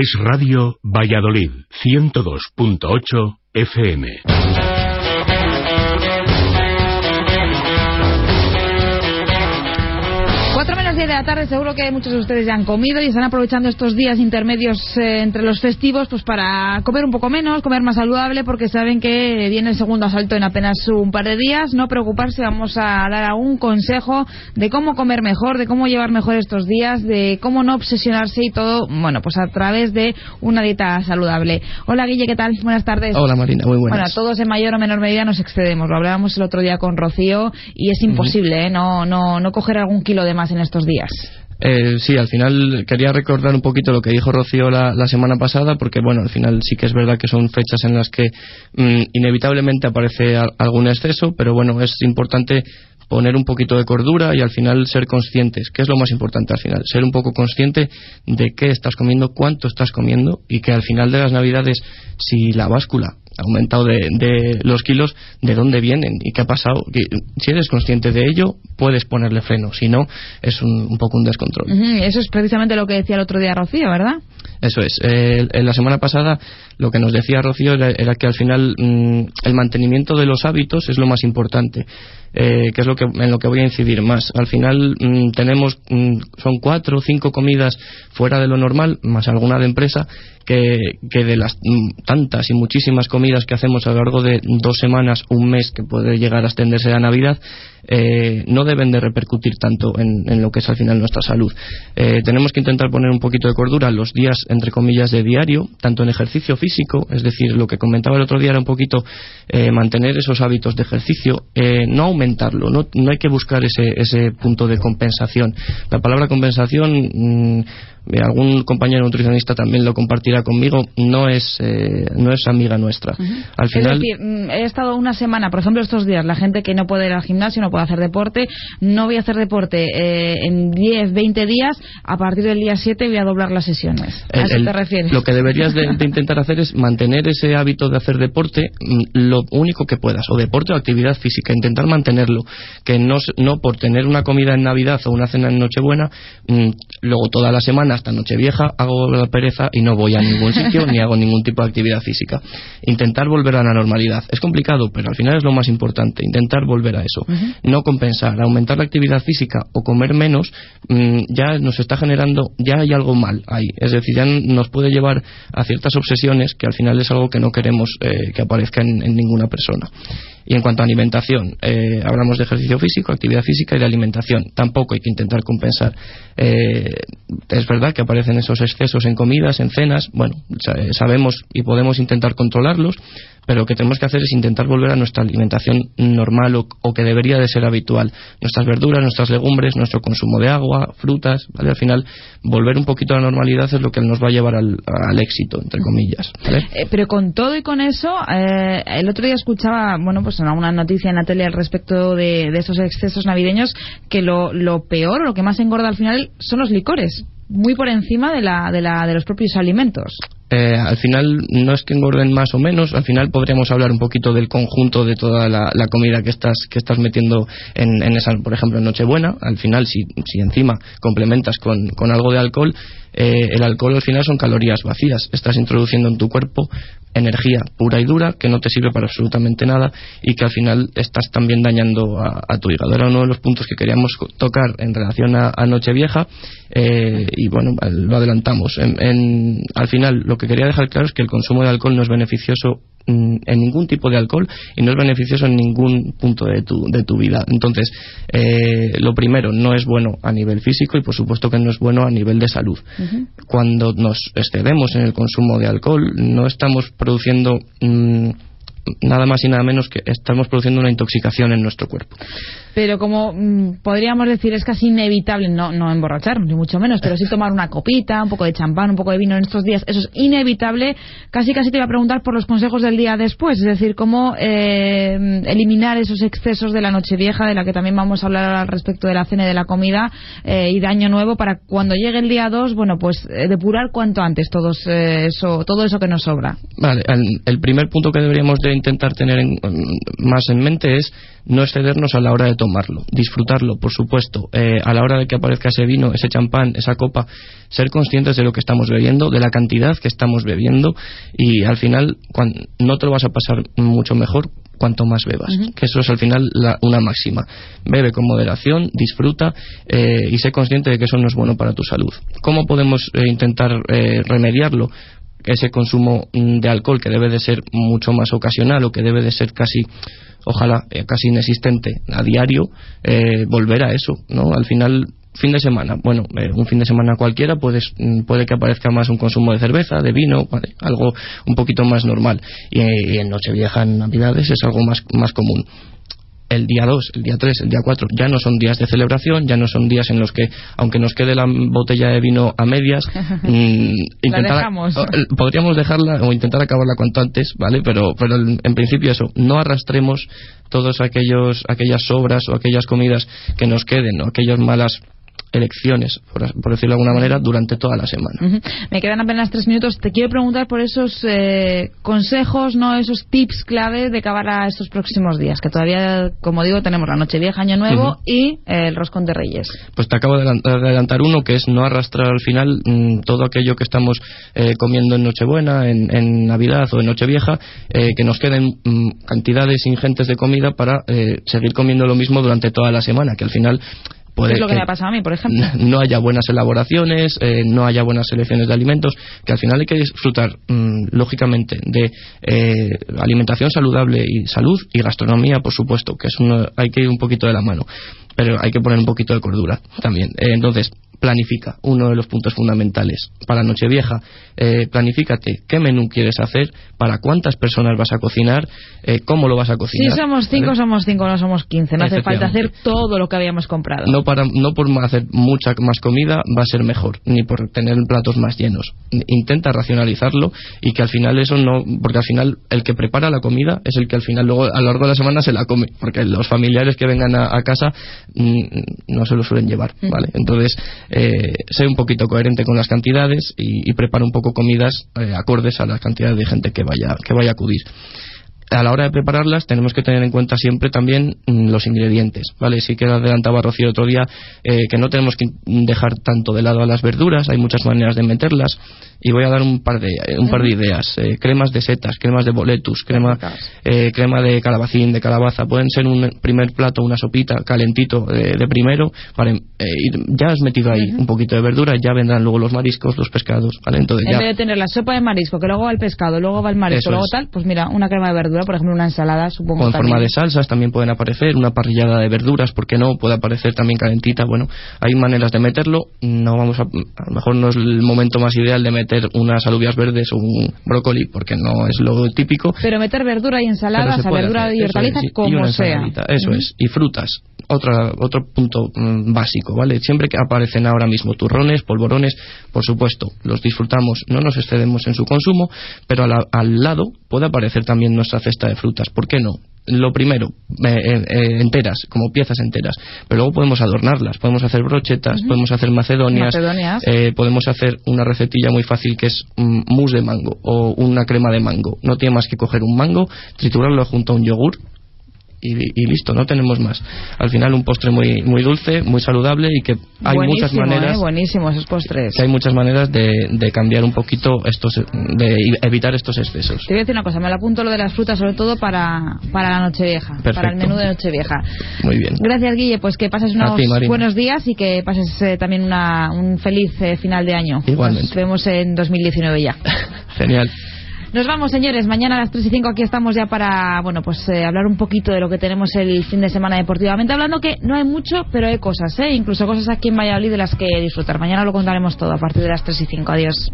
Es Radio Valladolid 102.8 FM. De la tarde seguro que muchos de ustedes ya han comido y están aprovechando estos días intermedios eh, entre los festivos pues para comer un poco menos, comer más saludable porque saben que viene el segundo asalto en apenas un par de días. No preocuparse, vamos a dar algún consejo de cómo comer mejor, de cómo llevar mejor estos días, de cómo no obsesionarse y todo, bueno, pues a través de una dieta saludable. Hola Guille, ¿qué tal? Buenas tardes. Hola Marina, muy buenas. Bueno, todos en mayor o menor medida nos excedemos. Lo hablábamos el otro día con Rocío y es imposible, ¿eh? No, no, no coger algún kilo de más en estos días. Eh, sí, al final quería recordar un poquito lo que dijo Rocío la, semana pasada, porque bueno, al final sí que es verdad que son fechas en las que mm, inevitablemente aparece algún exceso, pero bueno, es importante poner un poquito de cordura y al final ser conscientes, que es lo más importante al final, ser un poco consciente de qué estás comiendo, cuánto estás comiendo y que al final de las navidades, si la báscula aumentado de, los kilos, de dónde vienen y qué ha pasado. si eres consciente de ello, puedes ponerle freno, si no, es un, poco un descontrol. Eso es precisamente lo que decía el otro día Rocío, ¿verdad? Eso es. en la semana pasada lo que nos decía Rocío era, que al final mm, el mantenimiento de los hábitos es lo más importante. Eh, que es lo que, en lo que voy a incidir más. Al final mm, tenemos, mm, son cuatro o cinco comidas fuera de lo normal, más alguna de empresa, que, que de las tantas y muchísimas comidas que hacemos a lo largo de dos semanas, un mes, que puede llegar a extenderse a Navidad, eh, no deben de repercutir tanto en, en, lo que es al final nuestra salud. Eh, tenemos que intentar poner un poquito de cordura los días, entre comillas, de diario, tanto en ejercicio físico, es decir, lo que comentaba el otro día era un poquito mantener esos hábitos de ejercicio, no aumentarlo, no, no hay que buscar ese, ese punto de compensación. La palabra compensación mm, eh, algún compañero nutricionista también lo compartirá conmigo, no es, eh, no es amiga nuestra. Al final... Es decir, mm, he estado una semana, por ejemplo, estos días, la gente que no puede ir al gimnasio, no puede hacer deporte, no voy a hacer deporte eh, en 10, 20 días, a partir del día 7 voy a doblar las sesiones. ¿A eso te refieres? Lo que deberías de, intentar hacer es mantener ese hábito de hacer deporte mm, lo único que puedas, o deporte o actividad física, intentar mantenerlo, que no, no por tener una comida en Navidad o una cena en Nochebuena, mm, luego toda la semana hasta Nochevieja hago la pereza y no voy a ningún sitio ni hago ningún tipo de actividad física. Intentar volver a la normalidad. Es complicado, pero al final es lo más importante. Intentar volver a eso. No compensar. Aumentar la actividad física o comer menos mm, ya nos está generando, ya hay algo mal ahí. Es decir, ya nos puede llevar a ciertas obsesiones que al final es algo que no queremos eh, que aparezca en, ninguna persona. Y en cuanto a alimentación, eh, hablamos de ejercicio físico, actividad física y de alimentación. Tampoco hay que intentar compensar. Eh, es verdad que aparecen esos excesos en comidas, en cenas. Bueno, sabemos y podemos intentar controlarlos, pero lo que tenemos que hacer es intentar volver a nuestra alimentación normal o, que debería de ser habitual. Nuestras verduras, nuestras legumbres, nuestro consumo de agua, frutas, ¿vale? Al final, volver un poquito a la normalidad es lo que nos va a llevar al, éxito, entre comillas. Eh, pero con todo y con eso, eh, el otro día escuchaba, bueno, pues una noticia en la tele al respecto de, esos excesos navideños, que lo, lo peor, lo que más engorda al final son los licores muy por encima de, la, de, la, de los propios alimentos. Eh, al final no es que engorden más o menos, al final podríamos hablar un poquito del conjunto de toda la, comida que estás, que estás metiendo en, en, esa, por ejemplo, en Nochebuena. Al final, si, si encima complementas con, con algo de alcohol, eh, el alcohol al final son calorías vacías. Estás introduciendo en tu cuerpo energía pura y dura que no te sirve para absolutamente nada y que al final estás también dañando a, tu hígado. Era uno de los puntos que queríamos tocar en relación a, Nochevieja eh, y bueno, lo adelantamos. al final, lo que quería dejar claro es que el consumo de alcohol no es beneficioso en ningún tipo de alcohol y no es beneficioso en ningún punto de tu, de tu vida. Entonces, eh, lo primero, no es bueno a nivel físico y por supuesto que no es bueno a nivel de salud. Cuando nos excedemos en el consumo de alcohol, no estamos produciendo. Mm, nada más y nada menos que estamos produciendo una intoxicación en nuestro cuerpo. Pero como mm, podríamos decir, es casi inevitable, no, no emborracharnos, ni mucho menos, pero sí tomar una copita, un poco de champán, un poco de vino en estos días, eso es inevitable. Casi casi te iba a preguntar por los consejos del día después, es decir, cómo eh, eliminar esos excesos de la noche vieja, de la que también vamos a hablar al respecto de la cena y de la comida, eh, y de año nuevo, para cuando llegue el día 2, bueno, pues eh, depurar cuanto antes todo eso, todo eso que nos sobra. Vale, el, primer punto que deberíamos intentar tener más en mente es no excedernos a la hora de tomarlo, disfrutarlo, por supuesto, eh, a la hora de que aparezca ese vino, ese champán, esa copa, ser conscientes de lo que estamos bebiendo, de la cantidad que estamos bebiendo y al final no te lo vas a pasar mucho mejor cuanto más bebas, que eso es al final una máxima. Bebe con moderación, disfruta eh, y sé consciente de que eso no es bueno para tu salud. ¿Cómo podemos eh, intentar remediarlo? Ese consumo mm, de alcohol que debe de ser mucho más ocasional o que debe de ser casi ojalá eh, casi inexistente a diario eh, volver a eso no al final fin de semana. Bueno eh, un fin de semana cualquiera puedes, mm, puede que aparezca más un consumo de cerveza de vino algo un poquito más normal. Y, y en Nochevieja en Navidades es algo más más común el día 2, el día 3, el día 4 ya no son días de celebración, ya no son días en los que, aunque nos quede la botella de vino a medias, mm, intentar, podríamos dejarla o intentar acabarla cuanto antes, ¿vale? Pero, pero en principio eso, no arrastremos todas aquellos aquellas sobras o aquellas comidas que nos queden o aquellas malas elecciones, por, decirlo de alguna manera, durante toda la semana. Me quedan apenas tres minutos. Te quiero preguntar por esos eh, consejos, no esos tips clave de acabar a estos próximos días, que todavía, como digo, tenemos la noche vieja, año nuevo y el roscón de Reyes. Pues te acabo de adelantar uno, que es no arrastrar al final mm, todo aquello que estamos eh, comiendo en Nochebuena, en, en, Navidad o en Nochevieja, eh, que nos queden mm, cantidades ingentes de comida para seguir comiendo lo mismo durante toda la semana, que al final es lo que, me ha pasado a mí, por ejemplo. No haya buenas elaboraciones, eh, no haya buenas selecciones de alimentos, que al final hay que disfrutar, mm, lógicamente, de eh, alimentación saludable y salud y gastronomía, por supuesto, que es hay que ir un poquito de la mano, pero hay que poner un poquito de cordura también. Eh, entonces, planifica, uno de los puntos fundamentales. Para Nochevieja, eh, planifícate qué menú quieres hacer, para cuántas personas vas a cocinar, eh, cómo lo vas a cocinar. Si somos cinco, somos cinco, no somos quince. No hace falta hacer todo lo que habíamos comprado. No, para, no por hacer mucha más comida va a ser mejor, ni por tener platos más llenos. Intenta racionalizarlo y que al final eso no. Porque al final el que prepara la comida es el que al final luego a lo largo de la semana se la come. Porque los familiares que vengan a, casa mm, no se lo suelen llevar. ¿vale? Entonces eh, ser un poquito coherente con las cantidades y, y un poco comidas eh, acordes a la cantidad de gente que vaya, que vaya a acudir a la hora de prepararlas tenemos que tener en cuenta siempre también mm, los ingredientes, ¿vale? Sí que adelantaba Rocío otro día eh, que no tenemos que dejar tanto de lado a las verduras, hay muchas maneras de meterlas y voy a dar un par de eh, un par de ideas, eh, cremas de setas, cremas de boletus, crema crema de calabacín, de calabaza, pueden ser un primer plato, una sopita calentito de, primero, para ya has metido ahí un poquito de verdura, ya vendrán luego los mariscos, los pescados, ¿vale? Entonces en vez de tener la sopa de marisco, que luego va el pescado, luego va el marisco, luego tal, pues mira, una crema de verdura por ejemplo una ensalada, supongo. en forma de salsas también pueden aparecer, una parrillada de verduras, ¿por qué no? Puede aparecer también calentita, bueno, hay maneras de meterlo, no vamos a, a lo mejor no es el momento más ideal de meter unas alubias verdes o un brócoli, porque no es lo típico. Pero meter verdura y ensaladas, a verdura y hortalizas, como sea. Eso es, y frutas, otra, otro punto mm, básico, ¿vale? Siempre que aparecen ahora mismo turrones, polvorones, por supuesto, los disfrutamos, no nos excedemos en su consumo, pero al lado puede aparecer también nuestra cesta de frutas. ¿Por qué no? Lo primero, eh, eh, eh, enteras, como piezas enteras, pero luego podemos adornarlas, podemos hacer brochetas, podemos hacer macedonias, podemos hacer una recetilla muy fácil que es mm, mousse de mango o una crema de mango. No tiene más que coger un mango, triturarlo junto a un yogur, y, listo, no tenemos más. Al final un postre muy muy dulce, muy saludable y que hay muchas maneras. Eh, buenísimo esos postres. Que hay muchas maneras de, de, cambiar un poquito estos, de evitar estos excesos. Te voy a decir una cosa, me la apunto lo de las frutas sobre todo para, para la Nochevieja, para el menú de Nochevieja. Muy bien. Gracias Guille, pues que pases unos buenos días y que pases eh, también una, un feliz eh, final de año. Igualmente. Nos vemos en 2019 ya. Genial. Nos vamos, señores. Mañana a las 3 y 5 aquí estamos ya para, bueno, pues eh, hablar un poquito de lo que tenemos el fin de semana deportivamente. Hablando que no hay mucho, pero hay cosas, ¿eh? Incluso cosas aquí en Valladolid de las que disfrutar. Mañana lo contaremos todo a partir de las 3 y 5. Adiós.